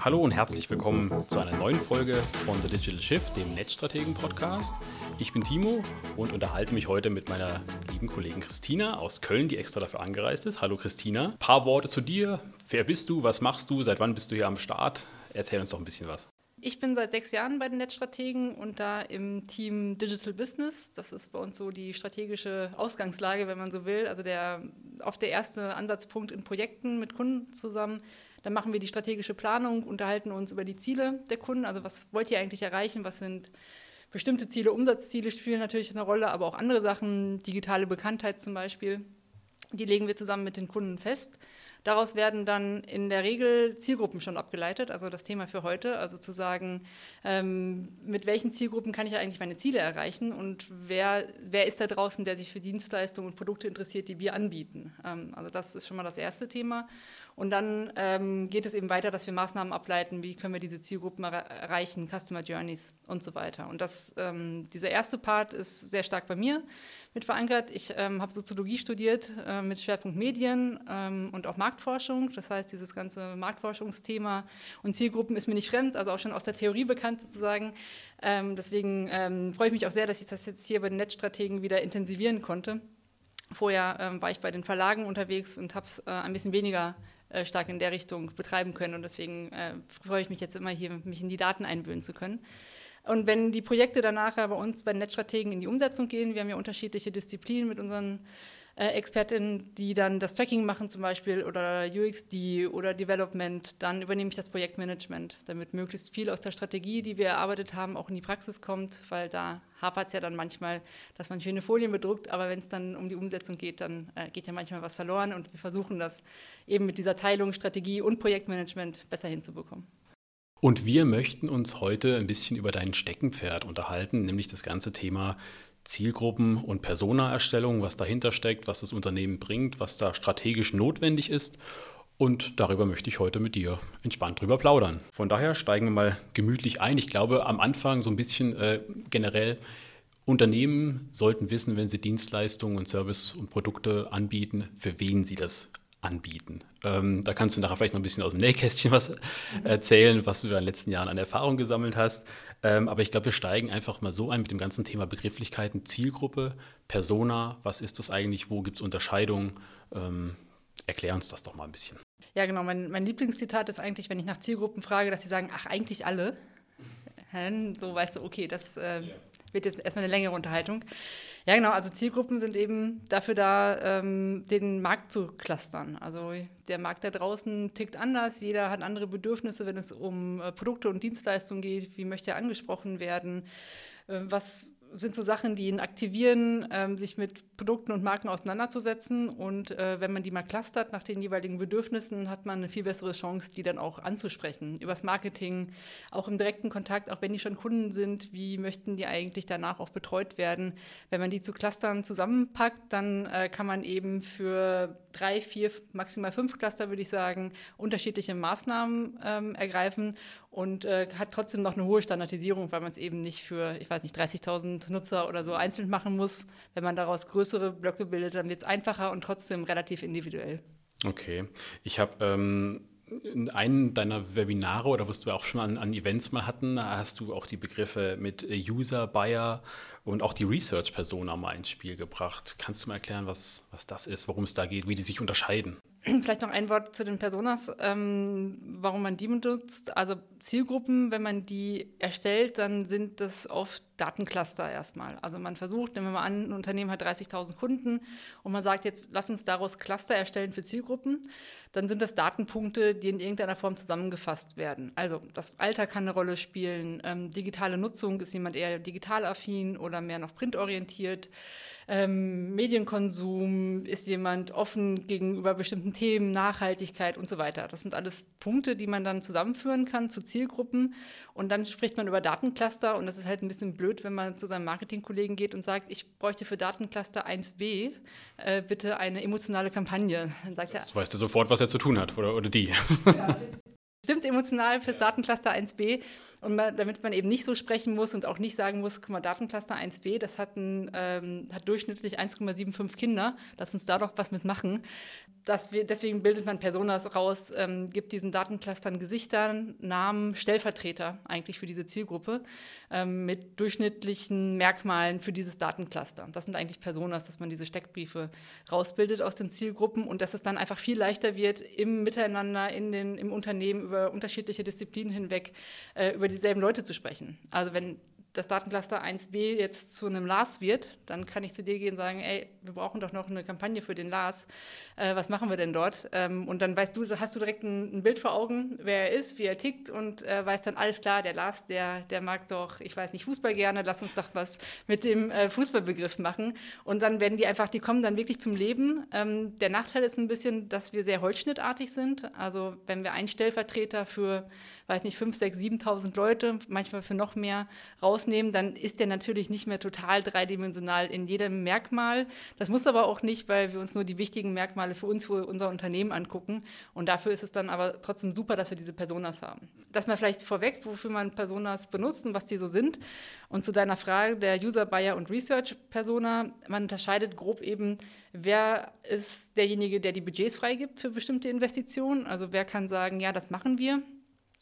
Hallo und herzlich willkommen zu einer neuen Folge von The Digital Shift, dem Netzstrategen-Podcast. Ich bin Timo und unterhalte mich heute mit meiner lieben Kollegin Christina aus Köln, die extra dafür angereist ist. Hallo Christina. Ein paar Worte zu dir. Wer bist du? Was machst du? Seit wann bist du hier am Start? Erzähl uns doch ein bisschen was. Ich bin seit sechs Jahren bei den Netzstrategen und da im Team Digital Business. Das ist bei uns so die strategische Ausgangslage, wenn man so will. Also der, oft der erste Ansatzpunkt in Projekten mit Kunden zusammen. Dann machen wir die strategische Planung, unterhalten uns über die Ziele der Kunden. Also was wollt ihr eigentlich erreichen? Was sind bestimmte Ziele? Umsatzziele spielen natürlich eine Rolle, aber auch andere Sachen, digitale Bekanntheit zum Beispiel. Die legen wir zusammen mit den Kunden fest. Daraus werden dann in der Regel Zielgruppen schon abgeleitet, also das Thema für heute, also zu sagen, ähm, mit welchen Zielgruppen kann ich eigentlich meine Ziele erreichen und wer, wer ist da draußen, der sich für Dienstleistungen und Produkte interessiert, die wir anbieten. Ähm, also das ist schon mal das erste Thema. Und dann ähm, geht es eben weiter, dass wir Maßnahmen ableiten, wie können wir diese Zielgruppen er erreichen, Customer Journeys und so weiter. Und das, ähm, dieser erste Part ist sehr stark bei mir mit verankert. Ich ähm, habe Soziologie studiert äh, mit Schwerpunkt Medien ähm, und auch Marktforschung. Das heißt, dieses ganze Marktforschungsthema und Zielgruppen ist mir nicht fremd, also auch schon aus der Theorie bekannt sozusagen. Ähm, deswegen ähm, freue ich mich auch sehr, dass ich das jetzt hier bei den Netzstrategen wieder intensivieren konnte. Vorher war ich bei den Verlagen unterwegs und habe es äh, ein bisschen weniger äh, stark in der Richtung betreiben können. Und deswegen äh, freue ich mich jetzt immer hier, mich in die Daten einwöhnen zu können. Und wenn die Projekte danach bei uns bei den Netzstrategen in die Umsetzung gehen, wir haben ja unterschiedliche Disziplinen mit unseren äh, Expertinnen, die dann das Tracking machen zum Beispiel oder UXD oder Development, dann übernehme ich das Projektmanagement, damit möglichst viel aus der Strategie, die wir erarbeitet haben, auch in die Praxis kommt, weil da hapert es ja dann manchmal, dass man schöne Folien bedruckt, aber wenn es dann um die Umsetzung geht, dann äh, geht ja manchmal was verloren und wir versuchen das eben mit dieser Teilung Strategie und Projektmanagement besser hinzubekommen. Und wir möchten uns heute ein bisschen über dein Steckenpferd unterhalten, nämlich das ganze Thema Zielgruppen- und Persona-Erstellung, was dahinter steckt, was das Unternehmen bringt, was da strategisch notwendig ist. Und darüber möchte ich heute mit dir entspannt drüber plaudern. Von daher steigen wir mal gemütlich ein. Ich glaube, am Anfang so ein bisschen äh, generell, Unternehmen sollten wissen, wenn sie Dienstleistungen und Services und Produkte anbieten, für wen sie das anbieten. Ähm, da kannst du nachher vielleicht noch ein bisschen aus dem Nähkästchen was erzählen, was du in den letzten Jahren an Erfahrung gesammelt hast. Ähm, aber ich glaube, wir steigen einfach mal so ein mit dem ganzen Thema Begrifflichkeiten, Zielgruppe, Persona, was ist das eigentlich, wo gibt es Unterscheidungen? Ähm, erklär uns das doch mal ein bisschen. Ja, genau. Mein, mein Lieblingszitat ist eigentlich, wenn ich nach Zielgruppen frage, dass sie sagen, ach, eigentlich alle. So weißt du, okay, das äh, wird jetzt erstmal eine längere Unterhaltung. Ja, genau. Also Zielgruppen sind eben dafür da, ähm, den Markt zu clustern. Also der Markt da draußen tickt anders. Jeder hat andere Bedürfnisse, wenn es um äh, Produkte und Dienstleistungen geht. Wie möchte er angesprochen werden? Äh, was sind so Sachen, die ihn aktivieren, ähm, sich mit Produkten und Marken auseinanderzusetzen. Und äh, wenn man die mal clustert nach den jeweiligen Bedürfnissen, hat man eine viel bessere Chance, die dann auch anzusprechen. Übers Marketing, auch im direkten Kontakt, auch wenn die schon Kunden sind, wie möchten die eigentlich danach auch betreut werden. Wenn man die zu Clustern zusammenpackt, dann äh, kann man eben für drei, vier, maximal fünf Cluster, würde ich sagen, unterschiedliche Maßnahmen ähm, ergreifen und äh, hat trotzdem noch eine hohe Standardisierung, weil man es eben nicht für, ich weiß nicht, 30.000 Nutzer oder so einzeln machen muss. Wenn man daraus größere Blöcke bildet, dann wird es einfacher und trotzdem relativ individuell. Okay. Ich habe ähm, in einem deiner Webinare oder was du auch schon an, an Events mal hatten, hast du auch die Begriffe mit User, Buyer und auch die Research-Persona mal ins Spiel gebracht. Kannst du mal erklären, was, was das ist, worum es da geht, wie die sich unterscheiden? Vielleicht noch ein Wort zu den Personas, ähm, warum man die benutzt. Also Zielgruppen, wenn man die erstellt, dann sind das oft Datencluster erstmal. Also man versucht, nehmen wir mal an, ein Unternehmen hat 30.000 Kunden und man sagt jetzt, lass uns daraus Cluster erstellen für Zielgruppen. Dann sind das Datenpunkte, die in irgendeiner Form zusammengefasst werden. Also das Alter kann eine Rolle spielen, ähm, digitale Nutzung, ist jemand eher digital affin oder mehr noch printorientiert ähm, Medienkonsum, ist jemand offen gegenüber bestimmten Themen, Nachhaltigkeit und so weiter. Das sind alles Punkte, die man dann zusammenführen kann zu Zielgruppen. Und dann spricht man über Datencluster und das ist halt ein bisschen blöd, wenn man zu seinem Marketingkollegen geht und sagt, ich bräuchte für Datencluster 1b äh, bitte eine emotionale Kampagne. Dann sagt er, Jetzt weißt du sofort, was er zu tun hat oder, oder die. Ja, also stimmt emotional fürs Datencluster 1b. Und man, damit man eben nicht so sprechen muss und auch nicht sagen muss, guck mal, Datencluster 1b, das hat, ein, ähm, hat durchschnittlich 1,75 Kinder, lass uns da doch was mitmachen. Das wir, deswegen bildet man Personas raus, ähm, gibt diesen Datenclustern Gesichter, Namen, Stellvertreter eigentlich für diese Zielgruppe ähm, mit durchschnittlichen Merkmalen für dieses Datencluster. Das sind eigentlich Personas, dass man diese Steckbriefe rausbildet aus den Zielgruppen und dass es dann einfach viel leichter wird, im Miteinander, in den, im Unternehmen über unterschiedliche Disziplinen hinweg, äh, über dieselben Leute zu sprechen. Also wenn das Datencluster 1b jetzt zu einem Lars wird, dann kann ich zu dir gehen und sagen, ey, wir brauchen doch noch eine Kampagne für den Lars. Äh, was machen wir denn dort? Ähm, und dann weißt du, hast du direkt ein, ein, Bild vor Augen, wer er ist, wie er tickt und äh, weißt dann, alles klar, der Lars, der, der mag doch, ich weiß nicht, Fußball gerne, lass uns doch was mit dem äh, Fußballbegriff machen. Und dann werden die einfach, die kommen dann wirklich zum Leben. Ähm, der Nachteil ist ein bisschen, dass wir sehr holzschnittartig sind. Also wenn wir einen Stellvertreter für, weiß nicht, 5, 6, 7.000 Leute, manchmal für noch mehr rausnehmen, dann ist der natürlich nicht mehr total dreidimensional in jedem Merkmal. Das muss aber auch nicht, weil wir uns nur die wichtigen Merkmale für uns, für unser Unternehmen angucken. Und dafür ist es dann aber trotzdem super, dass wir diese Personas haben. Das mal vielleicht vorweg, wofür man Personas benutzt und was die so sind. Und zu deiner Frage der User, Buyer und Research Persona, man unterscheidet grob eben, wer ist derjenige, der die Budgets freigibt für bestimmte Investitionen. Also wer kann sagen, ja, das machen wir.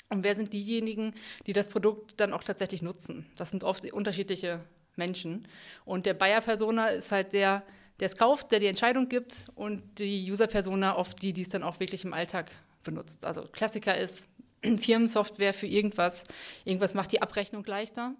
Und wer sind diejenigen, die das Produkt dann auch tatsächlich nutzen? Das sind oft unterschiedliche Menschen. Und der Buyer-Persona ist halt der, der es kauft, der die Entscheidung gibt und die User-Persona oft die, die es dann auch wirklich im Alltag benutzt. Also Klassiker ist Firmensoftware für irgendwas. Irgendwas macht die Abrechnung leichter.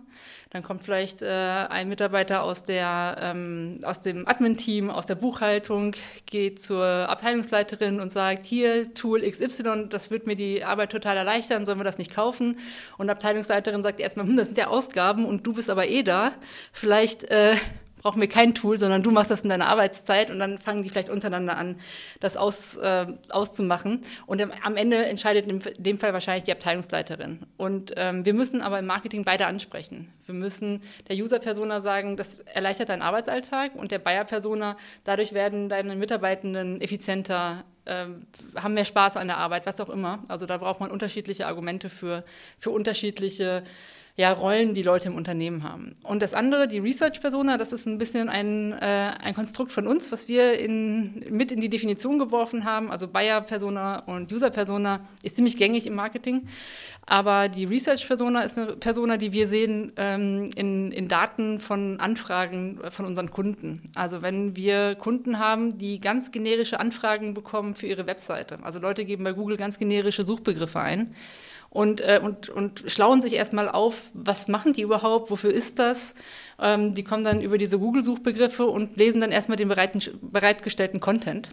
Dann kommt vielleicht äh, ein Mitarbeiter aus, der, ähm, aus dem Admin-Team, aus der Buchhaltung, geht zur Abteilungsleiterin und sagt, hier, Tool XY, das wird mir die Arbeit total erleichtern, sollen wir das nicht kaufen? Und Abteilungsleiterin sagt erstmal, hm, das sind ja Ausgaben und du bist aber eh da. Vielleicht... Äh, brauchen wir kein Tool, sondern du machst das in deiner Arbeitszeit und dann fangen die vielleicht untereinander an, das aus, äh, auszumachen. Und am Ende entscheidet in dem Fall wahrscheinlich die Abteilungsleiterin. Und ähm, wir müssen aber im Marketing beide ansprechen. Wir müssen der User-Persona sagen, das erleichtert deinen Arbeitsalltag und der Buyer-Persona, dadurch werden deine Mitarbeitenden effizienter, äh, haben mehr Spaß an der Arbeit, was auch immer. Also da braucht man unterschiedliche Argumente für, für unterschiedliche ja, Rollen die Leute im Unternehmen haben. Und das andere, die Research-Persona, das ist ein bisschen ein, äh, ein Konstrukt von uns, was wir in, mit in die Definition geworfen haben. Also Buyer-Persona und User-Persona ist ziemlich gängig im Marketing. Aber die Research-Persona ist eine Persona, die wir sehen ähm, in, in Daten von Anfragen von unseren Kunden. Also wenn wir Kunden haben, die ganz generische Anfragen bekommen für ihre Webseite. Also Leute geben bei Google ganz generische Suchbegriffe ein und, äh, und, und schlauen sich erstmal auf, was machen die überhaupt, wofür ist das? Ähm, die kommen dann über diese Google-Suchbegriffe und lesen dann erstmal den bereiten, bereitgestellten Content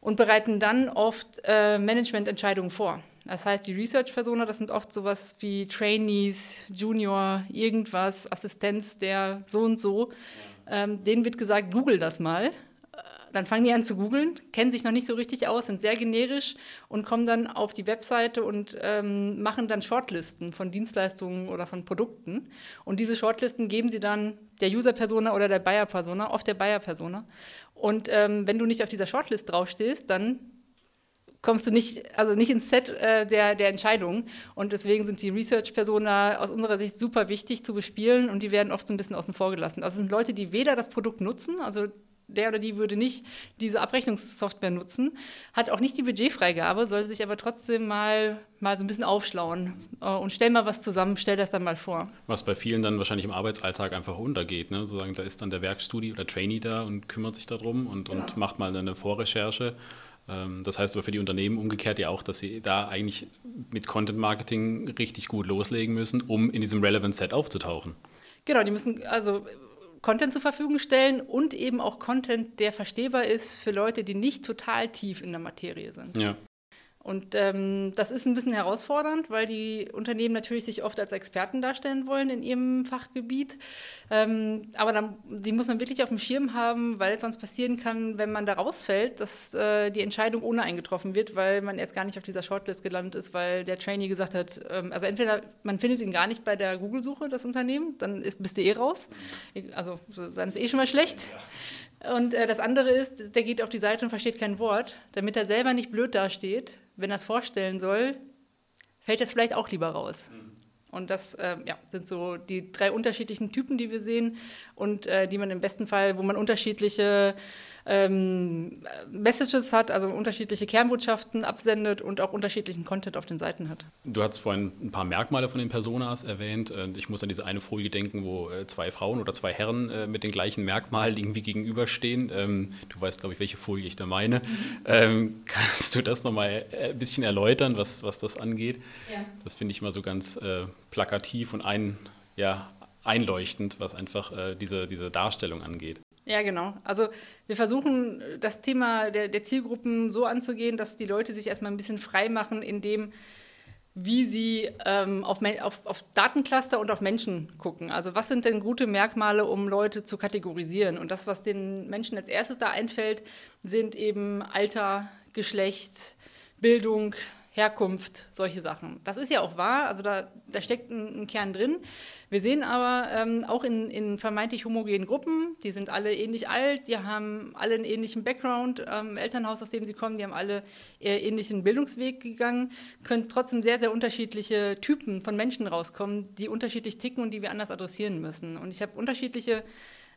und bereiten dann oft äh, Managemententscheidungen vor. Das heißt, die Research-Persona, das sind oft sowas wie Trainees, Junior, irgendwas, Assistenz der so und so. Ähm, denen wird gesagt, google das mal dann fangen die an zu googeln, kennen sich noch nicht so richtig aus, sind sehr generisch und kommen dann auf die Webseite und ähm, machen dann Shortlisten von Dienstleistungen oder von Produkten. Und diese Shortlisten geben sie dann der User-Persona oder der Buyer-Persona, oft der Buyer-Persona. Und ähm, wenn du nicht auf dieser Shortlist draufstehst, dann kommst du nicht, also nicht ins Set äh, der, der Entscheidung. Und deswegen sind die Research-Persona aus unserer Sicht super wichtig zu bespielen und die werden oft so ein bisschen außen vor gelassen. Also es sind Leute, die weder das Produkt nutzen, also der oder die würde nicht diese Abrechnungssoftware nutzen, hat auch nicht die Budgetfreigabe, soll sich aber trotzdem mal, mal so ein bisschen aufschlauen äh, und stell mal was zusammen, stell das dann mal vor. Was bei vielen dann wahrscheinlich im Arbeitsalltag einfach untergeht. Ne? Sozusagen, da ist dann der Werkstudie oder Trainee da und kümmert sich darum und, ja. und macht mal eine Vorrecherche. Ähm, das heißt aber für die Unternehmen umgekehrt ja auch, dass sie da eigentlich mit Content Marketing richtig gut loslegen müssen, um in diesem Relevant Set aufzutauchen. Genau, die müssen, also Content zur Verfügung stellen und eben auch Content, der verstehbar ist für Leute, die nicht total tief in der Materie sind. Ja. Und ähm, das ist ein bisschen herausfordernd, weil die Unternehmen natürlich sich oft als Experten darstellen wollen in ihrem Fachgebiet. Ähm, aber dann, die muss man wirklich auf dem Schirm haben, weil es sonst passieren kann, wenn man da rausfällt, dass äh, die Entscheidung ohne eingetroffen wird, weil man erst gar nicht auf dieser Shortlist gelandet ist, weil der Trainee gesagt hat, ähm, also entweder man findet ihn gar nicht bei der Google-Suche, das Unternehmen, dann ist, bist du eh raus. Also dann ist eh schon mal schlecht. Und äh, das andere ist, der geht auf die Seite und versteht kein Wort, damit er selber nicht blöd dasteht, wenn es vorstellen soll, fällt das vielleicht auch lieber raus. Mhm. Und das äh, ja, sind so die drei unterschiedlichen Typen, die wir sehen und äh, die man im besten Fall, wo man unterschiedliche ähm, Messages hat, also unterschiedliche Kernbotschaften absendet und auch unterschiedlichen Content auf den Seiten hat. Du hast vorhin ein paar Merkmale von den Personas erwähnt. Ich muss an diese eine Folie denken, wo äh, zwei Frauen oder zwei Herren äh, mit den gleichen Merkmalen irgendwie gegenüberstehen. Ähm, du weißt, glaube ich, welche Folie ich da meine. Mhm. Kannst du das nochmal äh, ein bisschen erläutern, was, was das angeht? Ja. Das finde ich mal so ganz äh, plakativ und ein, ja, einleuchtend, was einfach äh, diese, diese Darstellung angeht. Ja, genau. Also wir versuchen das Thema der, der, Zielgruppen so anzugehen, dass die Leute sich erstmal ein bisschen frei machen, indem wie sie ähm, auf, auf, auf, Datencluster und auf Menschen gucken. Also was sind denn gute Merkmale, um Leute zu kategorisieren? Und das, was den Menschen als erstes da einfällt, sind eben Alter, Geschlecht, Bildung, Herkunft, solche Sachen. Das ist ja auch wahr, also da, da steckt ein, ein, Kern drin. Wir sehen aber ähm, auch in, in, vermeintlich homogenen Gruppen, die sind alle ähnlich alt, die haben alle einen ähnlichen Background, ähm, Elternhaus, aus dem sie kommen, die haben alle ähnlichen Bildungsweg gegangen, können trotzdem sehr, sehr unterschiedliche Typen von Menschen rauskommen, die unterschiedlich ticken und die wir anders adressieren müssen. Und ich habe unterschiedliche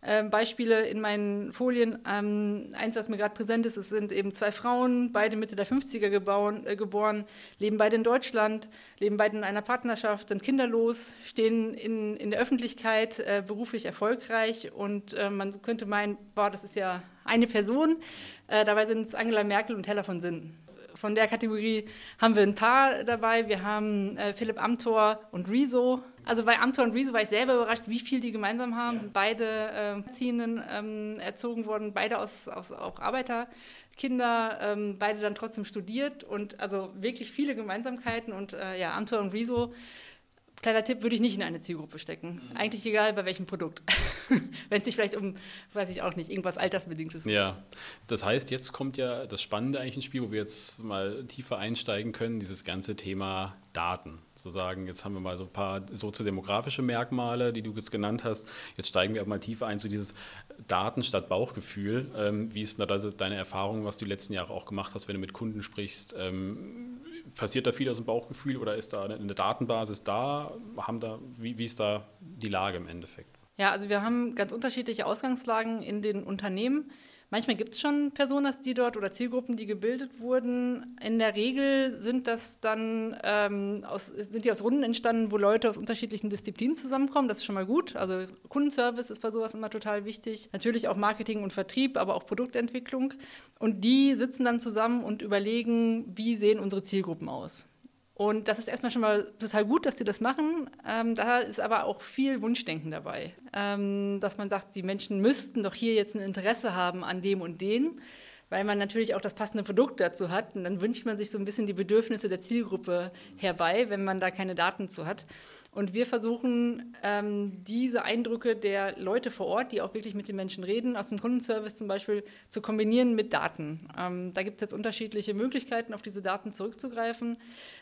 ähm, Beispiele in meinen Folien. Ähm, eins, was mir gerade präsent ist, es sind eben zwei Frauen, beide Mitte der 50er gebauen, äh, geboren, leben beide in Deutschland, leben beide in einer Partnerschaft, sind kinderlos, stehen in, in der Öffentlichkeit, äh, beruflich erfolgreich und äh, man könnte meinen, boah, das ist ja eine Person. Äh, dabei sind es Angela Merkel und Heller von Sinn von der Kategorie haben wir ein paar dabei. Wir haben äh, Philipp Amthor und Rezo. Also bei Amthor und Rezo war ich selber überrascht, wie viel die gemeinsam haben. Ja. Beide äh, Ziehenden ähm, erzogen worden, beide aus, aus auch Arbeiterkinder, ähm, beide dann trotzdem studiert und also wirklich viele Gemeinsamkeiten. Und äh, ja, Amthor und Rezo Kleiner Tipp, würde ich nicht in eine Zielgruppe stecken. Mhm. Eigentlich egal, bei welchem Produkt. Wenn es sich vielleicht um, weiß ich auch nicht, irgendwas Altersbedingtes Ja, das heißt, jetzt kommt ja das Spannende eigentlich ins Spiel, wo wir jetzt mal tiefer einsteigen können, dieses ganze Thema Daten. Sozusagen, jetzt haben wir mal so ein paar soziodemografische Merkmale, die du jetzt genannt hast. Jetzt steigen wir aber mal tiefer ein zu dieses Daten statt Bauchgefühl. Ähm, wie ist da also deine Erfahrung, was du die letzten Jahre auch gemacht hast, wenn du mit Kunden sprichst? Ähm, passiert da viel aus dem Bauchgefühl oder ist da eine Datenbasis da? Haben da wie, wie ist da die Lage im Endeffekt? Ja, also wir haben ganz unterschiedliche Ausgangslagen in den Unternehmen. Manchmal gibt es schon Personas, die dort oder Zielgruppen, die gebildet wurden. In der Regel sind das dann ähm, aus, sind die aus Runden entstanden, wo Leute aus unterschiedlichen Disziplinen zusammenkommen. Das ist schon mal gut. Also Kundenservice ist bei sowas immer total wichtig. Natürlich auch Marketing und Vertrieb, aber auch Produktentwicklung. Und die sitzen dann zusammen und überlegen, wie sehen unsere Zielgruppen aus. Und das ist erstmal schon mal total gut, dass sie das machen. Ähm, da ist aber auch viel Wunschdenken dabei. Ähm, dass man sagt, die Menschen müssten doch hier jetzt ein Interesse haben an dem und den, weil man natürlich auch das passende Produkt dazu hat. Und dann wünscht man sich so ein bisschen die Bedürfnisse der Zielgruppe herbei, wenn man da keine Daten zu hat. Und wir versuchen, ähm, diese Eindrücke der Leute vor Ort, die auch wirklich mit den Menschen reden, aus dem Kundenservice zum Beispiel, zu kombinieren mit Daten. Ähm, da gibt es jetzt unterschiedliche Möglichkeiten, auf diese Daten zurückzugreifen.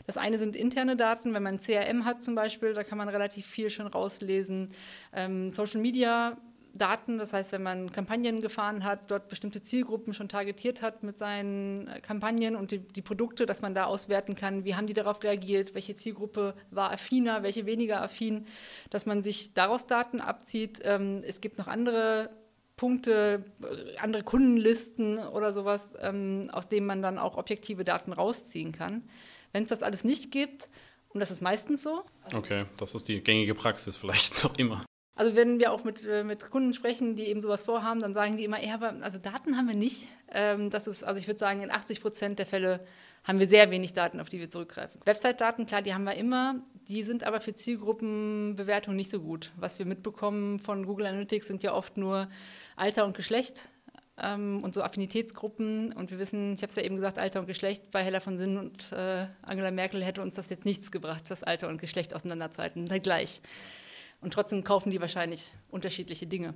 Das eine sind interne Daten, wenn man CRM hat zum Beispiel, da kann man relativ viel schon rauslesen. Ähm, Social Media Daten, das heißt, wenn man Kampagnen gefahren hat, dort bestimmte Zielgruppen schon targetiert hat mit seinen äh, Kampagnen und die, die, Produkte, dass man da auswerten kann, wie haben die darauf reagiert, welche Zielgruppe war affiner, welche weniger affin, dass man sich daraus Daten abzieht. Ähm, es gibt noch andere Punkte, äh, andere Kundenlisten oder sowas, ähm, aus denen man dann auch objektive Daten rausziehen kann. Wenn es das alles nicht gibt, und das ist meistens so. Okay, das ist die gängige Praxis vielleicht noch immer. Also wenn wir auch mit, äh, mit Kunden sprechen, die eben sowas vorhaben, dann sagen die immer, ja, aber also Daten haben wir nicht. Ähm, das ist, also ich würde sagen, in 80 Prozent der Fälle haben wir sehr wenig Daten, auf die wir zurückgreifen. Website-Daten, klar, die haben wir immer, die sind aber für Zielgruppenbewertung nicht so gut. Was wir mitbekommen von Google Analytics sind ja oft nur Alter und Geschlecht ähm, und so Affinitätsgruppen. Und wir wissen, ich habe es ja eben gesagt, Alter und Geschlecht bei Heller von Sinn und äh, Angela Merkel hätte uns das jetzt nichts gebracht, das Alter und Geschlecht auseinanderzuhalten. Halt gleich. Und trotzdem kaufen die wahrscheinlich unterschiedliche Dinge.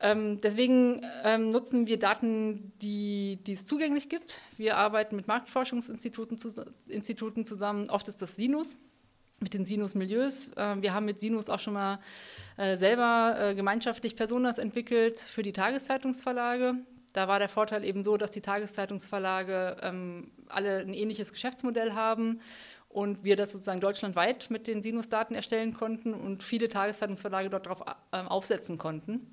Ähm, deswegen ähm, nutzen wir Daten, die, die, es zugänglich gibt. Wir arbeiten mit Marktforschungsinstituten zu, Instituten zusammen. Oft ist das Sinus, mit den Sinus-Milieus. Äh, wir haben mit Sinus auch schon mal äh, selber äh, gemeinschaftlich Personas entwickelt für die Tageszeitungsverlage. Da war der Vorteil eben so, dass die Tageszeitungsverlage ähm, alle ein ähnliches Geschäftsmodell haben und wir das sozusagen deutschlandweit mit den Sinus-Daten erstellen konnten und viele Tageszeitungsverlage dort darauf äh, aufsetzen konnten.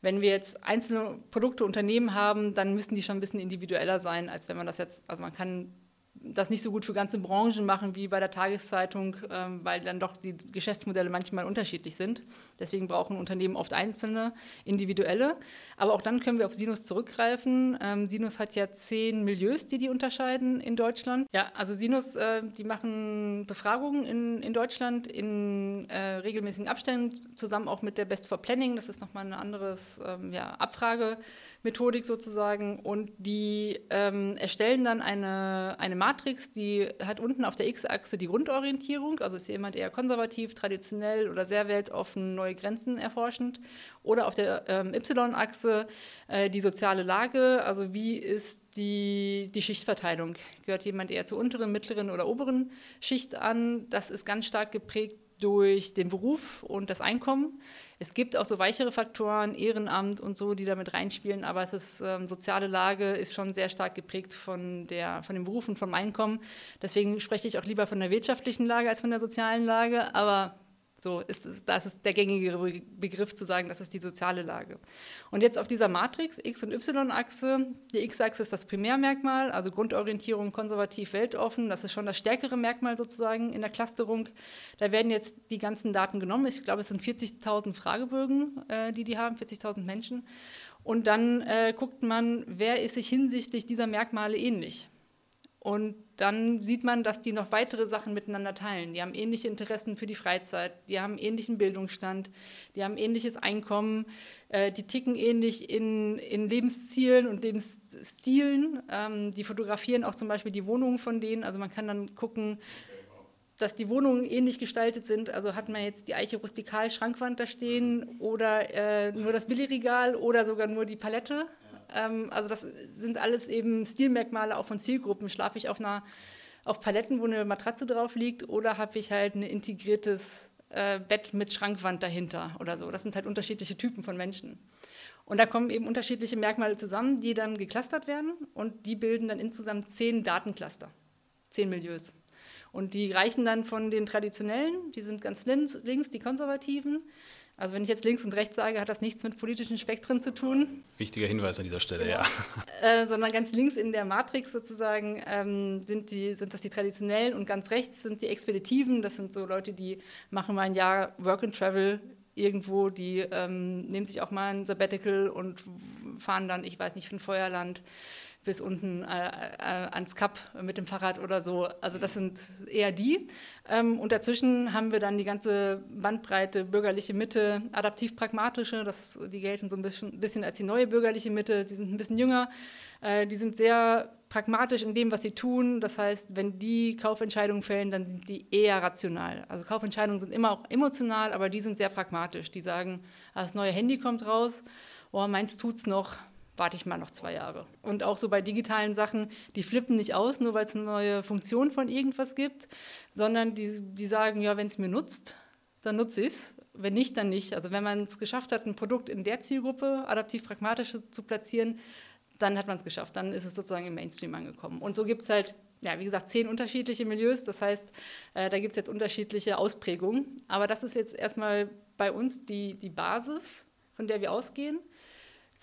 Wenn wir jetzt einzelne Produkte, Unternehmen haben, dann müssen die schon ein bisschen individueller sein, als wenn man das jetzt, also man kann das nicht so gut für ganze Branchen machen wie bei der Tageszeitung, ähm, weil dann doch die Geschäftsmodelle manchmal unterschiedlich sind. Deswegen brauchen Unternehmen oft einzelne, individuelle. Aber auch dann können wir auf Sinus zurückgreifen. Ähm, Sinus hat ja zehn Milieus, die die unterscheiden in Deutschland. Ja, also Sinus, äh, die machen Befragungen in, in Deutschland in äh, regelmäßigen Abständen, zusammen auch mit der Best for Planning. Das ist nochmal eine andere ähm, ja, Abfrage. Methodik sozusagen und die ähm, erstellen dann eine, eine Matrix, die hat unten auf der X-Achse die Grundorientierung, also ist jemand eher konservativ, traditionell oder sehr weltoffen, neue Grenzen erforschend oder auf der ähm, Y-Achse äh, die soziale Lage, also wie ist die, die Schichtverteilung? Gehört jemand eher zur unteren, mittleren oder oberen Schicht an? Das ist ganz stark geprägt durch den Beruf und das Einkommen. Es gibt auch so weichere Faktoren, Ehrenamt und so, die damit reinspielen, aber es ist ähm, soziale Lage ist schon sehr stark geprägt von der von dem Beruf und vom Einkommen. Deswegen spreche ich auch lieber von der wirtschaftlichen Lage als von der sozialen Lage, aber so ist es, das ist der gängige Begriff zu sagen, das ist die soziale Lage. Und jetzt auf dieser Matrix X- und Y-Achse, die X-Achse ist das Primärmerkmal, also Grundorientierung konservativ weltoffen, das ist schon das stärkere Merkmal sozusagen in der Clusterung. Da werden jetzt die ganzen Daten genommen. Ich glaube, es sind 40.000 Fragebögen, äh, die die haben, 40.000 Menschen. Und dann äh, guckt man, wer ist sich hinsichtlich dieser Merkmale ähnlich. Und dann sieht man, dass die noch weitere Sachen miteinander teilen. Die haben ähnliche Interessen für die Freizeit, die haben ähnlichen Bildungsstand, die haben ähnliches Einkommen, äh, die ticken ähnlich in, in Lebenszielen und Lebensstilen. Ähm, die fotografieren auch zum Beispiel die Wohnungen von denen. Also man kann dann gucken, dass die Wohnungen ähnlich gestaltet sind. Also hat man jetzt die Eiche rustikal Schrankwand da stehen oder äh, nur das Billigregal oder sogar nur die Palette. Ähm, also das sind alles eben Stilmerkmale auch von Zielgruppen. Schlafe ich auf einer auf Paletten, wo eine Matratze drauf liegt, oder habe ich halt ein integriertes äh, Bett mit Schrankwand dahinter oder so. Das sind halt unterschiedliche Typen von Menschen. Und da kommen eben unterschiedliche Merkmale zusammen, die dann geclustert werden und die bilden dann insgesamt zehn Datencluster, zehn Milieus. Und die reichen dann von den traditionellen, die sind ganz links, links die konservativen, also wenn ich jetzt links und rechts sage, hat das nichts mit politischen Spektren zu tun. Wichtiger Hinweis an dieser Stelle, genau. ja. Äh, sondern ganz links in der Matrix sozusagen ähm, sind, die, sind das die traditionellen und ganz rechts sind die Expeditiven. Das sind so Leute, die machen mal ein Jahr Work and Travel irgendwo, die ähm, nehmen sich auch mal ein Sabbatical und fahren dann, ich weiß nicht, von Feuerland bis unten äh, äh, ans Kap mit dem Fahrrad oder so. Also das sind eher die. Ähm, und dazwischen haben wir dann die ganze Bandbreite bürgerliche Mitte, adaptiv-pragmatische. die gelten so ein bisschen, bisschen, als die neue bürgerliche Mitte. Die sind ein bisschen jünger. Äh, die sind sehr pragmatisch in dem, was sie tun. Das heißt, wenn die Kaufentscheidungen fällen, dann sind die eher rational. Also Kaufentscheidungen sind immer auch emotional, aber die sind sehr pragmatisch. Die sagen, ah, das neue Handy kommt raus, oh, meins tut's noch, warte ich mal noch zwei Jahre. Und auch so bei digitalen Sachen, die flippen nicht aus, nur weil es eine neue Funktion von irgendwas gibt, sondern die, die sagen, ja, wenn es mir nutzt, dann nutze ich es. Wenn nicht, dann nicht. Also wenn man es geschafft hat, ein Produkt in der Zielgruppe adaptiv-pragmatisch zu platzieren, dann hat man es geschafft. Dann ist es sozusagen im Mainstream angekommen. Und so gibt es halt, ja, wie gesagt, zehn unterschiedliche Milieus. Das heißt, äh, da gibt es jetzt unterschiedliche Ausprägungen. Aber das ist jetzt erstmal bei uns die, die Basis, von der wir ausgehen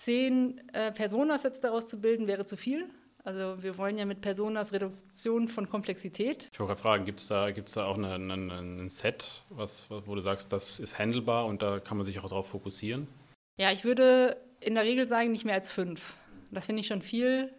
zehn äh, Personas jetzt daraus zu bilden, wäre zu viel. Also wir wollen ja mit Personas Reduktion von Komplexität. Ich wollte gerade fragen, gibt es da, gibt's da auch ein Set, was, wo du sagst, das ist handelbar und da kann man sich auch darauf fokussieren? Ja, ich würde in der Regel sagen, nicht mehr als fünf. Das finde ich schon viel.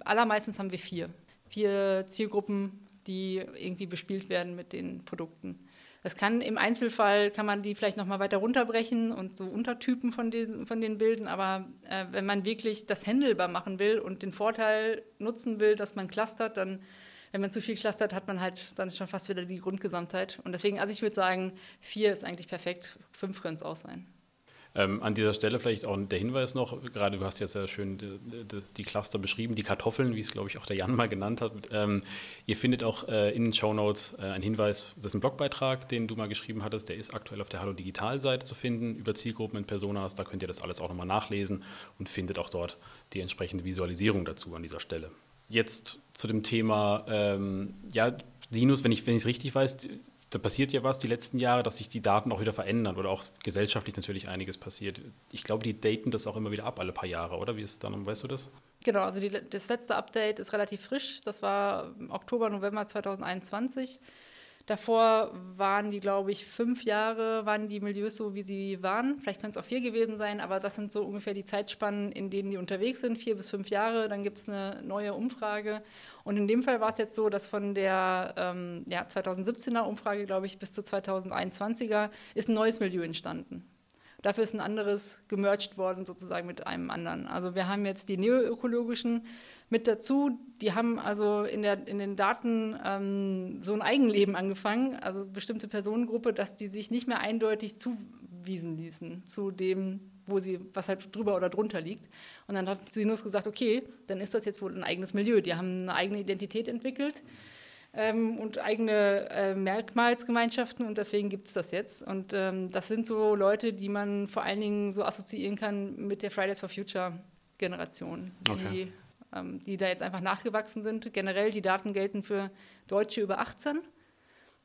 Allermeistens haben wir vier. Vier Zielgruppen, die irgendwie bespielt werden mit den Produkten. Das kann im Einzelfall, kann man die vielleicht noch mal weiter runterbrechen und so Untertypen von, den, von den bilden, aber äh, wenn man wirklich das handelbar machen will und den Vorteil nutzen will, dass man clustert, dann, wenn man zu viel clustert, hat man halt dann schon fast wieder die Grundgesamtheit. Und deswegen, also ich würde sagen, vier ist eigentlich perfekt, fünf können es auch sein. Ähm, an dieser Stelle vielleicht auch der Hinweis noch, gerade du hast ja sehr schön die, die Cluster beschrieben, die Kartoffeln, wie es glaube ich auch der Jan mal genannt hat. Ähm, ihr findet auch äh, in den Show Notes äh, einen Hinweis, das ist ein Blogbeitrag, den du mal geschrieben hattest, der ist aktuell auf der Hallo Digital Seite zu finden, über Zielgruppen und Personas, da könnt ihr das alles auch nochmal nachlesen und findet auch dort die entsprechende Visualisierung dazu an dieser Stelle. Jetzt zu dem Thema, ähm, ja, Sinus, wenn ich es richtig weiß, da passiert ja was die letzten Jahre, dass sich die Daten auch wieder verändern oder auch gesellschaftlich natürlich einiges passiert. Ich glaube, die daten das auch immer wieder ab alle paar Jahre, oder? Wie ist es dann? Weißt du das? Genau, also die, das letzte Update ist relativ frisch. Das war Oktober, November 2021. Davor waren die, glaube ich, fünf Jahre, waren die Milieus so, wie sie waren. Vielleicht können es auch vier gewesen sein, aber das sind so ungefähr die Zeitspannen, in denen die unterwegs sind, vier bis fünf Jahre. Dann gibt es eine neue Umfrage. Und in dem Fall war es jetzt so, dass von der ähm, ja, 2017er Umfrage, glaube ich, bis zur 2021er ist ein neues Milieu entstanden. Dafür ist ein anderes gemerged worden, sozusagen mit einem anderen. Also wir haben jetzt die neoökologischen mit dazu. Die haben also in, der, in den Daten ähm, so ein Eigenleben angefangen, also bestimmte Personengruppe, dass die sich nicht mehr eindeutig zuwiesen ließen zu dem, wo sie, was halt drüber oder drunter liegt. Und dann hat Sinus gesagt, okay, dann ist das jetzt wohl ein eigenes Milieu. Die haben eine eigene Identität entwickelt. Ähm, und eigene äh, Merkmalsgemeinschaften und deswegen gibt es das jetzt. Und ähm, das sind so Leute, die man vor allen Dingen so assoziieren kann mit der Fridays for Future Generation, okay ähm, die da jetzt einfach nachgewachsen sind. Generell die Daten gelten für Deutsche über 18.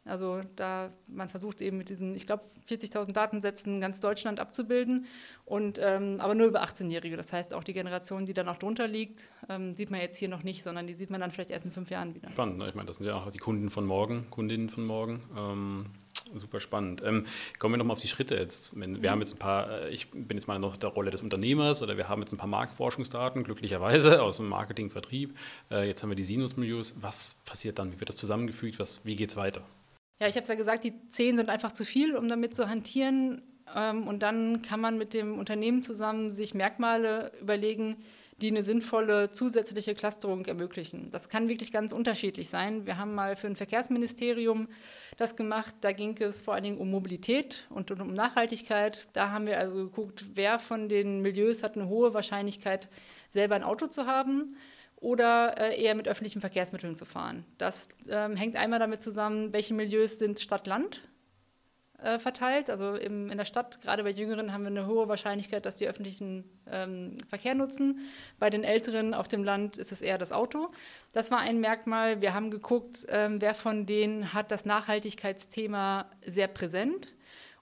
Also da man versucht eben mit diesen, ich glaube, 40.000 Datensätzen ganz Deutschland abzubilden und ähm, aber nur über 18-Jährige. Das heißt auch die Generation, die dann auch drunter liegt, ähm, sieht man jetzt hier noch nicht, sondern die sieht man dann vielleicht erst in fünf Jahren wieder. Spannend. Ne? Ich meine, das sind ja auch die Kunden von morgen, Kundinnen von morgen. Ähm, Super spannend. Ähm, kommen wir nochmal auf die Schritte jetzt. Wir haben jetzt ein paar, äh, ich bin jetzt mal noch der Rolle des Unternehmers oder wir haben jetzt ein paar Marktforschungsdaten, glücklicherweise aus dem Marketing, Vertrieb. Äh, jetzt haben wir die Sinus-Milieus. Was passiert dann? Wie wird das zusammengefügt? Was, wie geht es weiter? Ja, ich habe es ja gesagt, die zehn sind einfach zu viel, um damit zu hantieren. Ähm, und dann kann man mit dem Unternehmen zusammen sich Merkmale überlegen, die eine sinnvolle zusätzliche Clusterung ermöglichen. Das kann wirklich ganz unterschiedlich sein. Wir haben mal für ein Verkehrsministerium das gemacht. Da ging es vor allen Dingen um Mobilität und um Nachhaltigkeit. Da haben wir also geguckt, wer von den Milieus hat eine hohe Wahrscheinlichkeit, selber ein Auto zu haben oder äh, eher mit öffentlichen Verkehrsmitteln zu fahren. Das ähm, hängt einmal damit zusammen, welche Milieus sind Stadt-Land äh, verteilt. Also im, in der Stadt, gerade bei Jüngeren, haben wir eine hohe Wahrscheinlichkeit, dass die öffentlichen ähm, Verkehr nutzen. Bei den Älteren auf dem Land ist es eher das Auto. Das war ein Merkmal. Wir haben geguckt, ähm, wer von denen hat das Nachhaltigkeitsthema sehr präsent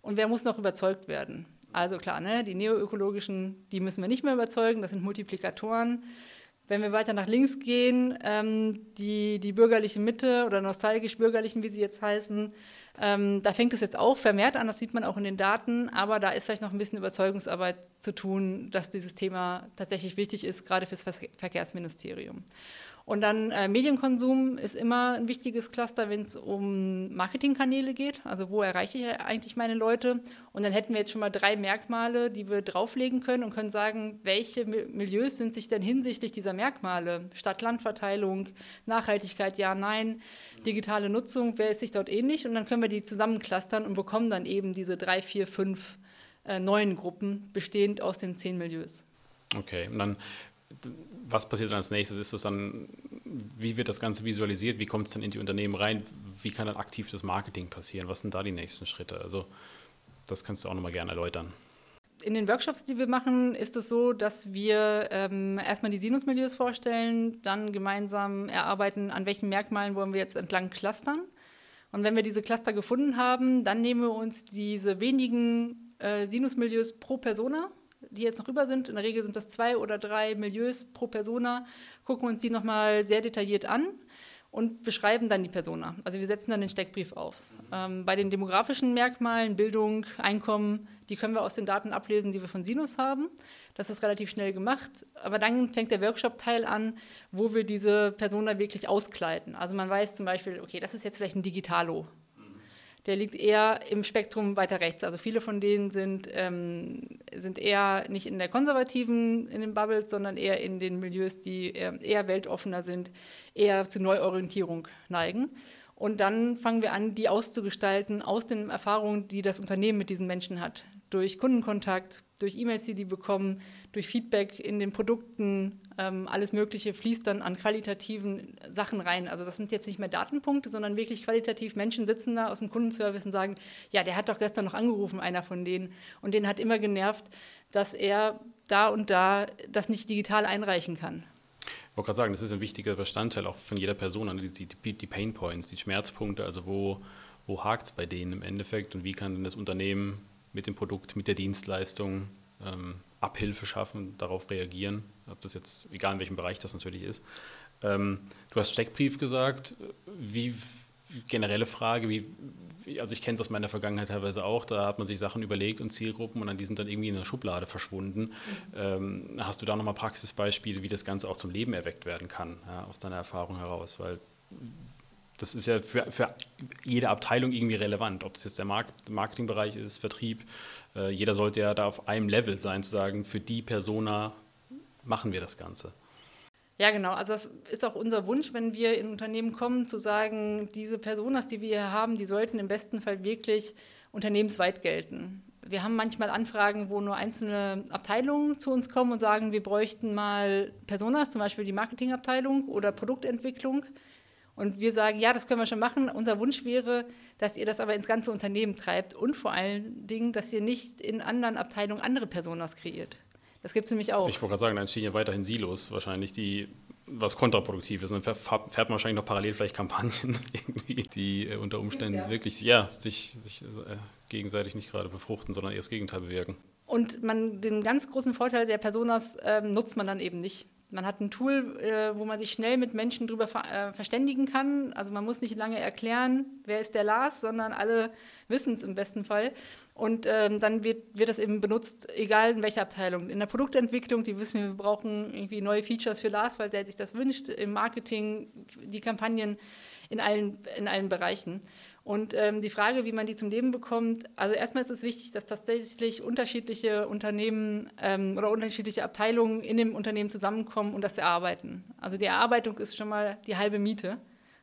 und wer muss noch überzeugt werden. Also klar, ne, die neoökologischen, die müssen wir nicht mehr überzeugen, das sind Multiplikatoren. Wenn wir weiter nach links gehen, ähm, die, die bürgerliche Mitte oder nostalgisch-bürgerlichen, wie sie jetzt heißen, ähm, da fängt es jetzt auch vermehrt an, das sieht man auch in den Daten, aber da ist vielleicht noch ein bisschen Überzeugungsarbeit zu tun, dass dieses Thema tatsächlich wichtig ist, gerade fürs Verkehrsministerium. Und dann äh, Medienkonsum ist immer ein wichtiges Cluster, wenn es um Marketingkanäle geht. Also wo erreiche ich eigentlich meine Leute? Und dann hätten wir jetzt schon mal drei Merkmale, die wir drauflegen können und können sagen, welche Milieus sind sich denn hinsichtlich dieser Merkmale, Stadt-Land-Verteilung, Nachhaltigkeit, ja, nein, digitale Nutzung, wer ist sich dort ähnlich? Und dann können wir die zusammenclustern und bekommen dann eben diese drei, vier, fünf äh, neuen Gruppen, bestehend aus den zehn Milieus. Okay, und dann was passiert dann als nächstes? Ist das dann, wie wird das Ganze visualisiert? Wie kommt es dann in die Unternehmen rein? Wie kann dann aktiv das Marketing passieren? Was sind da die nächsten Schritte? Also, das kannst du auch nochmal gerne erläutern. In den Workshops, die wir machen, ist es so, dass wir ähm, erstmal die Sinusmilieus vorstellen, dann gemeinsam erarbeiten, an welchen Merkmalen wollen wir jetzt entlang clustern. Und wenn wir diese Cluster gefunden haben, dann nehmen wir uns diese wenigen äh, Sinusmilieus pro Persona die jetzt noch über sind, in der Regel sind das zwei oder drei Milieus pro Persona, gucken uns die nochmal sehr detailliert an und beschreiben dann die Persona. Also wir setzen dann den Steckbrief auf. Ähm, bei den demografischen Merkmalen, Bildung, Einkommen, die können wir aus den Daten ablesen, die wir von Sinus haben. Das ist relativ schnell gemacht. Aber dann fängt der Workshop-Teil an, wo wir diese Persona wirklich auskleiden. Also man weiß zum Beispiel, okay, das ist jetzt vielleicht ein Digitalo der liegt eher im Spektrum weiter rechts. Also viele von denen sind, ähm, sind eher nicht in der konservativen, in den Bubbles, sondern eher in den Milieus, die eher weltoffener sind, eher zu Neuorientierung neigen. Und dann fangen wir an, die auszugestalten aus den Erfahrungen, die das Unternehmen mit diesen Menschen hat. Durch Kundenkontakt, durch E-Mails, die die bekommen, durch Feedback in den Produkten, ähm, alles Mögliche fließt dann an qualitativen Sachen rein. Also das sind jetzt nicht mehr Datenpunkte, sondern wirklich qualitativ Menschen sitzen da aus dem Kundenservice und sagen, ja, der hat doch gestern noch angerufen, einer von denen. Und den hat immer genervt, dass er da und da das nicht digital einreichen kann. Ich wollte gerade sagen, das ist ein wichtiger Bestandteil auch von jeder Person, die, die, die Pain Points, die Schmerzpunkte, also wo, wo hakt es bei denen im Endeffekt und wie kann denn das Unternehmen mit dem Produkt, mit der Dienstleistung ähm, Abhilfe schaffen, darauf reagieren, ob das jetzt, egal in welchem Bereich das natürlich ist. Ähm, du hast Steckbrief gesagt, wie generelle Frage, wie, also ich kenne es aus meiner Vergangenheit teilweise auch, da hat man sich Sachen überlegt und Zielgruppen und dann die sind dann irgendwie in der Schublade verschwunden. Mhm. Ähm, hast du da nochmal Praxisbeispiele, wie das Ganze auch zum Leben erweckt werden kann, ja, aus deiner Erfahrung heraus? Weil das ist ja für, für jede Abteilung irgendwie relevant, ob es jetzt der Markt, Marketingbereich ist, Vertrieb. Äh, jeder sollte ja da auf einem Level sein, zu sagen, für die Persona machen wir das Ganze. Ja, genau. Also das ist auch unser Wunsch, wenn wir in Unternehmen kommen, zu sagen, diese Personas, die wir hier haben, die sollten im besten Fall wirklich unternehmensweit gelten. Wir haben manchmal Anfragen, wo nur einzelne Abteilungen zu uns kommen und sagen, wir bräuchten mal Personas, zum Beispiel die Marketingabteilung oder Produktentwicklung. Und wir sagen, ja, das können wir schon machen. Unser Wunsch wäre, dass ihr das aber ins ganze Unternehmen treibt und vor allen Dingen, dass ihr nicht in anderen Abteilungen andere Personas kreiert. Das gibt es nämlich auch. Ich wollte gerade sagen, dann entstehen ja weiterhin Silos, wahrscheinlich, die was kontraproduktiv ist. Dann fährt man wahrscheinlich noch parallel vielleicht Kampagnen, die äh, unter Umständen ja. wirklich ja, sich, sich äh, gegenseitig nicht gerade befruchten, sondern eher das Gegenteil bewirken. Und man, den ganz großen Vorteil der Personas äh, nutzt man dann eben nicht. Man hat ein Tool, äh, wo man sich schnell mit Menschen darüber äh, verständigen kann. Also man muss nicht lange erklären, wer ist der Lars, sondern alle wissen es im besten Fall. Und ähm, dann wird, wird das eben benutzt, egal in welcher Abteilung. In der Produktentwicklung, die wissen, wir brauchen irgendwie neue Features für Lars, weil der sich das wünscht. Im Marketing, die Kampagnen in allen, in allen Bereichen. Und ähm, die Frage, wie man die zum Leben bekommt, also erstmal ist es wichtig, dass tatsächlich unterschiedliche Unternehmen ähm, oder unterschiedliche Abteilungen in dem Unternehmen zusammenkommen und das erarbeiten. Also die Erarbeitung ist schon mal die halbe Miete.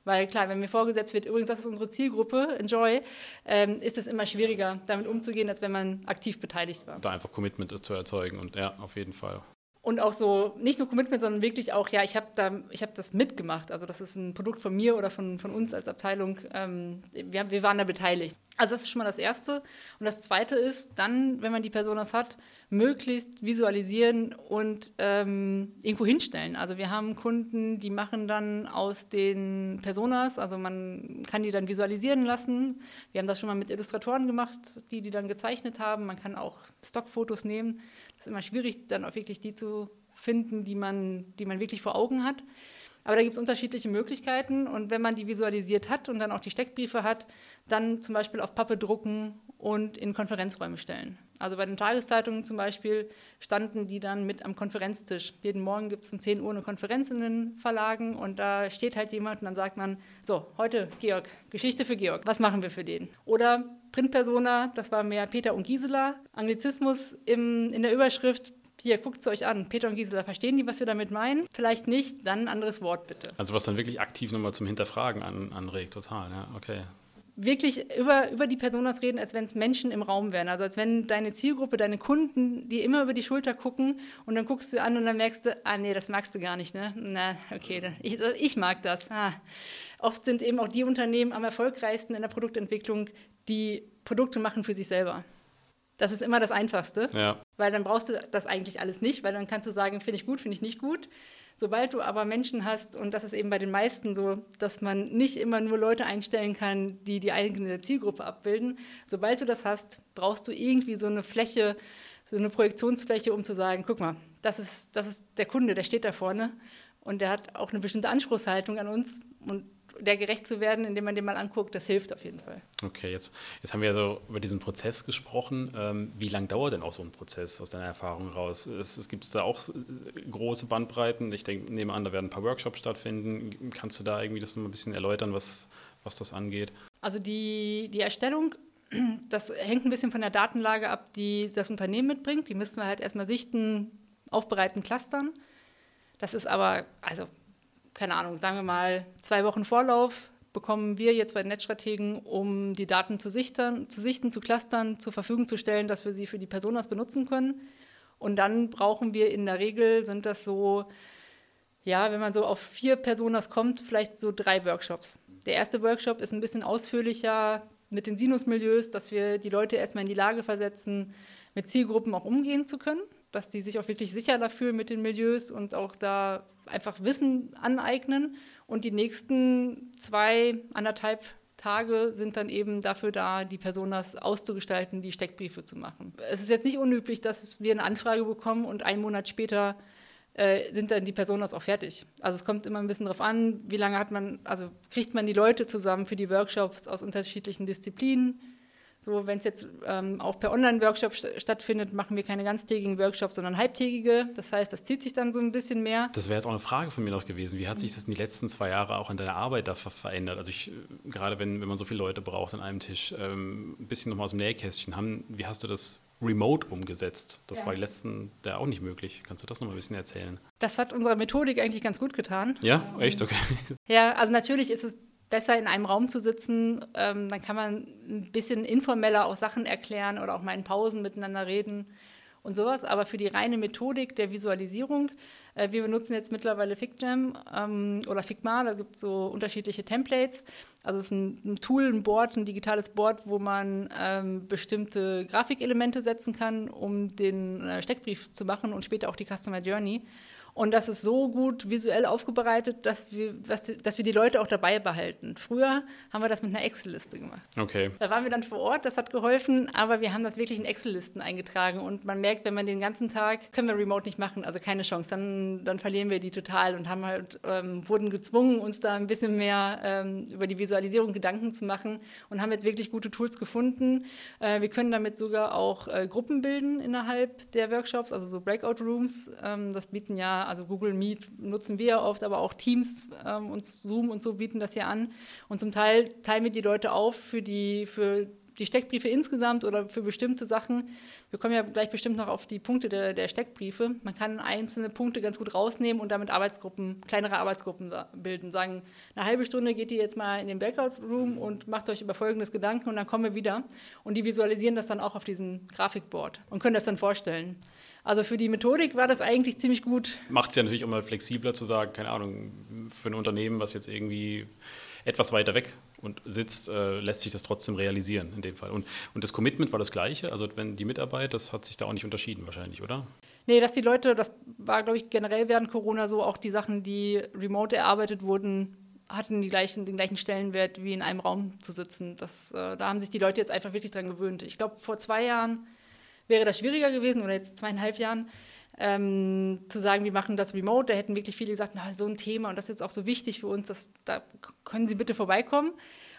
Weil klar, wenn mir vorgesetzt wird, übrigens, das ist unsere Zielgruppe, Enjoy, ähm, ist es immer schwieriger, damit umzugehen, als wenn man aktiv beteiligt war. Da einfach Commitment zu erzeugen und ja, auf jeden Fall und auch so nicht nur Commitment, sondern wirklich auch, ja, ich habe da, ich das mitgemacht. Also das ist ein Produkt von mir oder von, von uns als Abteilung. Ähm, wir, wir waren da beteiligt. Also das ist schon mal das Erste. Und das Zweite ist dann, wenn man die Personas hat, möglichst visualisieren und ähm, irgendwo hinstellen. Also wir haben Kunden, die machen dann aus den Personas, also man kann die dann visualisieren lassen. Wir haben das schon mal mit Illustratoren gemacht, die die dann gezeichnet haben. Man kann auch Stockfotos nehmen. Das ist immer schwierig, dann auch wirklich die zu finden, die man, die man wirklich vor Augen hat. Aber da gibt es unterschiedliche Möglichkeiten und wenn man die visualisiert hat und dann auch die Steckbriefe hat, dann zum Beispiel auf Pappe drucken und in Konferenzräume stellen. Also bei den Tageszeitungen zum Beispiel standen die dann mit am Konferenztisch. Jeden Morgen gibt es um 10 Uhr eine Konferenz in den Verlagen und da steht halt jemand und dann sagt man, so, heute Georg, Geschichte für Georg, was machen wir für den? Oder Printpersona, das war mehr Peter und Gisela. Anglizismus im, in der Überschrift, hier, guckt es euch an. Peter und Gisela, verstehen die, was wir damit meinen? Vielleicht nicht, dann ein anderes Wort bitte. Also was dann wirklich aktiv nochmal zum Hinterfragen an, anregt, total, ja, okay. Wirklich über, über die Personas reden, als wenn es Menschen im Raum wären. Also als wenn deine Zielgruppe, deine Kunden, die immer über die Schulter gucken und dann guckst du an und dann merkst du, ah nee, das magst du gar nicht, ne? Na, okay, ich, ich mag das. Ah. Oft sind eben auch die Unternehmen am erfolgreichsten in der Produktentwicklung, die Produkte machen für sich selber. Das ist immer das Einfachste, ja. weil dann brauchst du das eigentlich alles nicht, weil dann kannst du sagen, finde ich gut, finde ich nicht gut. Sobald du aber Menschen hast, und das ist eben bei den meisten so, dass man nicht immer nur Leute einstellen kann, die die eigene Zielgruppe abbilden, sobald du das hast, brauchst du irgendwie so eine Fläche, so eine Projektionsfläche, um zu sagen, guck mal, das ist, das ist der Kunde, der steht da vorne und der hat auch eine bestimmte Anspruchshaltung an uns und der gerecht zu werden, indem man den mal anguckt, das hilft auf jeden Fall. Okay, jetzt, jetzt haben wir so über diesen Prozess gesprochen. Ähm, wie lange dauert denn auch so ein Prozess aus deiner Erfahrung raus? Es, es gibt da auch äh, große Bandbreiten. Ich denke, nehme an, da werden ein paar Workshops stattfinden. Kannst du da irgendwie das noch ein bisschen erläutern, was, was das angeht? Also die, die Erstellung das hängt ein bisschen von der Datenlage ab, die das Unternehmen mitbringt. Die müssen wir halt erstmal sichten, aufbereiten, clustern. Das ist aber, also keine Ahnung, sagen wir mal, zwei Wochen Vorlauf bekommen wir jetzt bei den Netzstrategen, um die Daten zu, sichtern, zu sichten, zu clustern, zur Verfügung zu stellen, dass wir sie für die Personas benutzen können. Und dann brauchen wir in der Regel, sind das so, ja, wenn man so auf vier Personas kommt, vielleicht so drei Workshops. Der erste Workshop ist ein bisschen ausführlicher mit den Sinusmilieus, dass wir die Leute erstmal in die Lage versetzen, mit Zielgruppen auch umgehen zu können, dass die sich auch wirklich sicherer fühlen mit den Milieus und auch da einfach Wissen aneignen und die nächsten zwei, anderthalb Tage sind dann eben dafür da, die Personas auszugestalten, die Steckbriefe zu machen. Es ist jetzt nicht unüblich, dass wir eine Anfrage bekommen und einen Monat später äh, sind dann die Personas auch fertig. Also es kommt immer ein bisschen darauf an, wie lange hat man, also kriegt man die Leute zusammen für die Workshops aus unterschiedlichen Disziplinen so, wenn es jetzt ähm, auch per Online-Workshop st stattfindet, machen wir keine ganztägigen Workshops, sondern halbtägige. Das heißt, das zieht sich dann so ein bisschen mehr. Das wäre jetzt auch eine Frage von mir noch gewesen. Wie hat sich das in den letzten zwei Jahren auch in deiner Arbeit da ver verändert? Also ich, äh, gerade wenn, wenn man so viele Leute braucht an einem Tisch, ähm, ein bisschen nochmal aus dem Nähkästchen. Haben, wie hast du das remote umgesetzt? Das ja. war die letzten ja auch nicht möglich. Kannst du das nochmal ein bisschen erzählen? Das hat unserer Methodik eigentlich ganz gut getan. Ja, echt? Okay. Ja, also natürlich ist es besser in einem Raum zu sitzen. Ähm, dann kann man ein bisschen informeller auch Sachen erklären oder auch mal in Pausen miteinander reden und sowas. Aber für die reine Methodik der Visualisierung, äh, wir benutzen jetzt mittlerweile FigJam ähm, oder Figma, da gibt es so unterschiedliche Templates. Also es ist ein, ein, Tool, ein Board, ein digitales Board, wo man ähm, bestimmte Grafikelemente setzen kann, um den äh, Steckbrief zu machen und später auch die Customer Journey. Und das ist so gut visuell aufbereitet, dass wir, dass, dass wir die Leute auch dabei behalten. Früher haben wir das mit einer Excel-Liste gemacht. Okay. Da waren wir dann vor Ort, das hat geholfen, aber wir haben das wirklich in Excel-Listen eingetragen. Und man merkt, wenn man den ganzen Tag, können wir remote nicht machen, also keine Chance, dann, dann verlieren wir die total und haben halt, ähm, wurden gezwungen, uns da ein bisschen mehr ähm, über die Visualisierung Gedanken zu machen und haben jetzt wirklich gute Tools gefunden. Äh, wir können damit sogar auch äh, Gruppen bilden innerhalb der Workshops, also so Breakout Rooms. Ähm, das bieten ja also Google Meet nutzen wir ja oft, aber auch Teams ähm, und Zoom und so bieten das ja an. Und zum Teil teilen wir die Leute auf für die, für die Steckbriefe insgesamt oder für bestimmte Sachen. Wir kommen ja gleich bestimmt noch auf die Punkte der, der Steckbriefe. Man kann einzelne Punkte ganz gut rausnehmen und damit Arbeitsgruppen, kleinere Arbeitsgruppen bilden. Sagen, eine halbe Stunde geht ihr jetzt mal in den Breakout Room und macht euch über folgendes Gedanken und dann kommen wir wieder. Und die visualisieren das dann auch auf diesem Grafikboard und können das dann vorstellen. Also für die Methodik war das eigentlich ziemlich gut. Macht es ja natürlich auch mal flexibler zu sagen, keine Ahnung, für ein Unternehmen, was jetzt irgendwie etwas weiter weg und sitzt, äh, lässt sich das trotzdem realisieren in dem Fall. Und, und das Commitment war das gleiche, also wenn die Mitarbeit, das hat sich da auch nicht unterschieden wahrscheinlich, oder? Nee, dass die Leute, das war, glaube ich, generell während Corona so, auch die Sachen, die remote erarbeitet wurden, hatten die gleichen, den gleichen Stellenwert wie in einem Raum zu sitzen. Das, äh, da haben sich die Leute jetzt einfach wirklich dran gewöhnt. Ich glaube, vor zwei Jahren wäre das schwieriger gewesen oder jetzt zweieinhalb Jahren. Ähm, zu sagen, wir machen das remote, da hätten wirklich viele gesagt, na, so ein Thema und das ist jetzt auch so wichtig für uns, dass, da können Sie bitte vorbeikommen.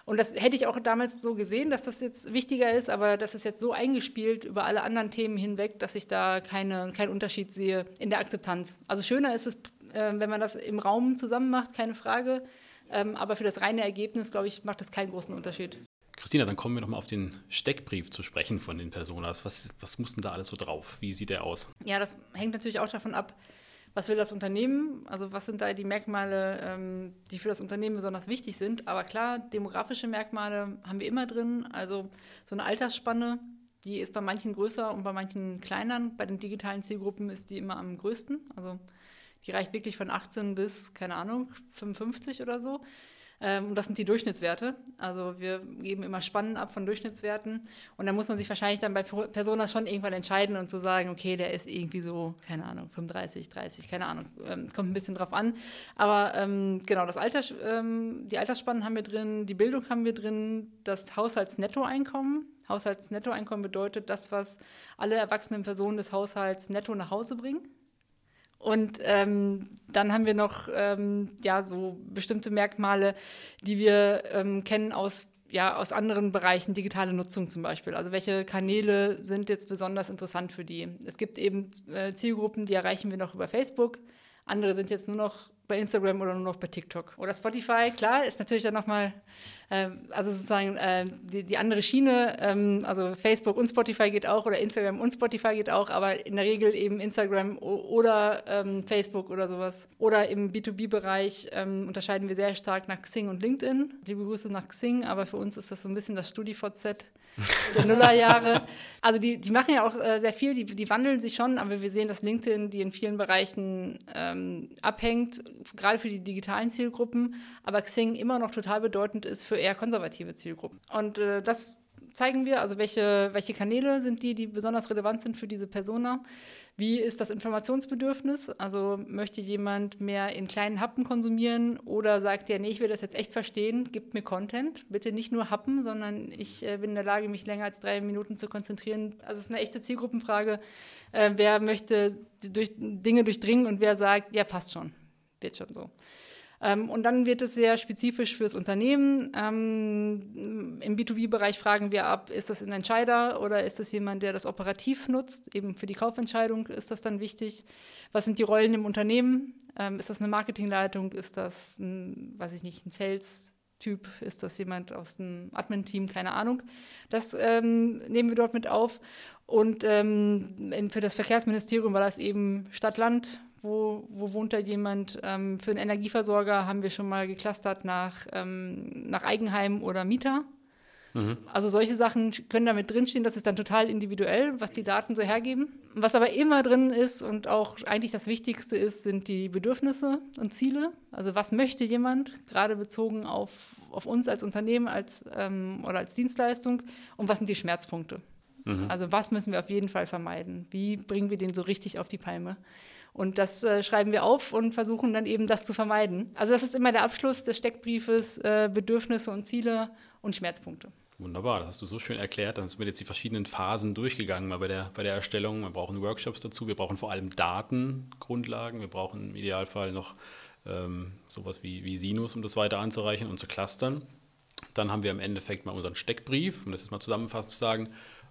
Und das hätte ich auch damals so gesehen, dass das jetzt wichtiger ist, aber das ist jetzt so eingespielt über alle anderen Themen hinweg, dass ich da keine, keinen Unterschied sehe in der Akzeptanz. Also schöner ist es, äh, wenn man das im Raum zusammen macht, keine Frage. Ähm, aber für das reine Ergebnis, glaube ich, macht das keinen großen Unterschied. Christina, dann kommen wir nochmal auf den Steckbrief zu sprechen von den Personas. Was, was muss denn da alles so drauf? Wie sieht der aus? Ja, das hängt natürlich auch davon ab, was will das Unternehmen? Also was sind da die Merkmale, ähm, die für das Unternehmen besonders wichtig sind? Aber klar, demografische Merkmale haben wir immer drin. Also so eine Altersspanne, die ist bei manchen größer und bei manchen kleiner. Bei den digitalen Zielgruppen ist die immer am größten. Also die reicht wirklich von 18 bis, keine Ahnung, 55 oder so. Ähm, das sind die Durchschnittswerte. Also wir geben immer Spannen ab von Durchschnittswerten. Und da muss man sich wahrscheinlich dann bei Personas schon irgendwann entscheiden und zu so sagen, okay, der ist irgendwie so, keine Ahnung, 35, 30, keine Ahnung, ähm, kommt ein bisschen drauf an. Aber ähm, genau, das Alter, ähm, die Altersspannen haben wir drin, die Bildung haben wir drin, das Haushaltsnettoeinkommen. Haushaltsnettoeinkommen bedeutet das, was alle erwachsenen Personen des Haushalts netto nach Hause bringen. Und ähm, dann haben wir noch ähm, ja, so bestimmte Merkmale, die wir ähm, kennen aus, ja, aus anderen Bereichen, digitale Nutzung zum Beispiel. Also welche Kanäle sind jetzt besonders interessant für die? Es gibt eben äh, Zielgruppen, die erreichen wir noch über Facebook. Andere sind jetzt nur noch bei Instagram oder nur noch bei TikTok. Oder Spotify, klar, ist natürlich dann nochmal ähm, also sozusagen äh, die, die, andere Schiene, ähm, also Facebook und Spotify geht auch oder Instagram und Spotify geht auch, aber in der Regel eben Instagram oder ähm, Facebook oder sowas. Oder im B2B-Bereich ähm, unterscheiden wir sehr stark nach Xing und LinkedIn. Liebe Grüße nach Xing, aber für uns ist das so ein bisschen das StudiVZ der Nullerjahre. Also die, die machen ja auch äh, sehr viel, die, die wandeln sich schon, aber wir sehen, dass LinkedIn die in vielen Bereichen ähm, abhängt, gerade für die digitalen Zielgruppen, aber Xing immer noch total bedeutend ist für eher konservative Zielgruppen. Und äh, das zeigen wir? Also welche, welche Kanäle sind die, die besonders relevant sind für diese Persona? Wie ist das Informationsbedürfnis? Also möchte jemand mehr in kleinen Happen konsumieren oder sagt er, nee, ich will das jetzt echt verstehen, gibt mir Content. Bitte nicht nur Happen, sondern ich äh, bin in der Lage, mich länger als drei Minuten zu konzentrieren. Also es ist eine echte Zielgruppenfrage. Äh, wer möchte durch, Dinge durchdringen und wer sagt, ja, passt schon, wird schon so. Ähm, und dann wird es sehr spezifisch fürs Unternehmen. Ähm, Im B2B-Bereich fragen wir ab, ist das ein Entscheider oder ist das jemand, der das operativ nutzt? Eben für die Kaufentscheidung ist das dann wichtig. Was sind die Rollen im Unternehmen? Ähm, ist das eine Marketingleitung? Ist das ein, weiß ich nicht, ein Sales? Typ, ist das jemand aus dem Admin-Team, keine Ahnung. Das ähm, nehmen wir dort mit auf. Und ähm, für das Verkehrsministerium war das eben Stadt-Land, wo, wo wohnt da jemand? Ähm, für einen Energieversorger haben wir schon mal geclustert nach, ähm, nach Eigenheim oder Mieter. Mhm. Also solche Sachen können da mit drinstehen, das ist dann total individuell, was die Daten so hergeben. Was aber immer drin ist und auch eigentlich das Wichtigste ist, sind die Bedürfnisse und Ziele. Also was möchte jemand, gerade bezogen auf, auf uns als Unternehmen als, ähm, oder als Dienstleistung und was sind die Schmerzpunkte. Mhm. Also was müssen wir auf jeden Fall vermeiden? Wie bringen wir den so richtig auf die Palme? Und das äh, schreiben wir auf und versuchen dann eben das zu vermeiden. Also das ist immer der Abschluss des Steckbriefes, äh, Bedürfnisse und Ziele und Schmerzpunkte. Wunderbar, das hast du so schön erklärt. Dann sind wir jetzt die verschiedenen Phasen durchgegangen bei der, bei der Erstellung. Wir brauchen Workshops dazu, wir brauchen vor allem Datengrundlagen, wir brauchen im Idealfall noch ähm, sowas wie, wie Sinus, um das weiter anzureichen und zu clustern. Dann haben wir im Endeffekt mal unseren Steckbrief, um das jetzt mal zusammenfassend zu sagen.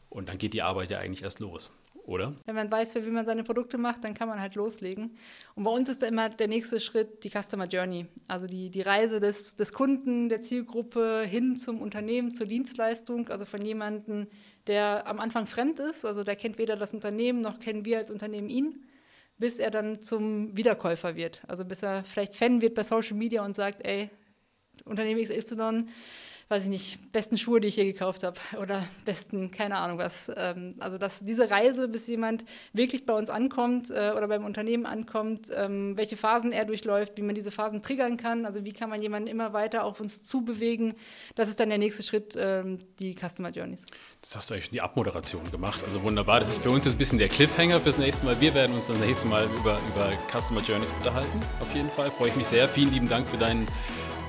Und dann geht die Arbeit ja eigentlich erst los oder? Wenn man weiß, für wie man seine Produkte macht, dann kann man halt loslegen. Und bei uns ist da immer der nächste Schritt die Customer Journey, also die, die Reise des, des Kunden, der Zielgruppe hin zum Unternehmen, zur Dienstleistung, also von jemandem, der am Anfang fremd ist, also der kennt weder das Unternehmen noch kennen wir als Unternehmen ihn, bis er dann zum Wiederkäufer wird. Also bis er vielleicht Fan wird bei Social Media und sagt, ey, Unternehmen XY, weiß ich nicht, besten Schuhe, die ich hier gekauft habe oder besten, keine Ahnung was. Ähm, also dass diese Reise, bis jemand wirklich bei uns ankommt äh, oder beim Unternehmen ankommt, ähm, welche Phasen er durchläuft, wie man diese Phasen triggern kann, also wie kann man jemanden immer weiter auf uns zubewegen, das ist dann der nächste Schritt, ähm, die Customer Journeys. Das hast du eigentlich schon die Abmoderation gemacht, also wunderbar. Das ist für uns jetzt ein bisschen der Cliffhanger fürs nächste Mal. Wir werden uns das nächste Mal über, über Customer Journeys unterhalten, auf jeden Fall. Freue ich mich sehr. Vielen lieben Dank für deinen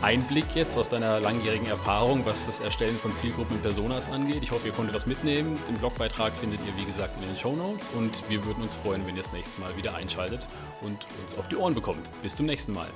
Einblick jetzt aus deiner langjährigen Erfahrung, was das Erstellen von Zielgruppen und Personas angeht. Ich hoffe, ihr konntet was mitnehmen. Den Blogbeitrag findet ihr, wie gesagt, in den Show Notes und wir würden uns freuen, wenn ihr das nächste Mal wieder einschaltet und uns auf die Ohren bekommt. Bis zum nächsten Mal.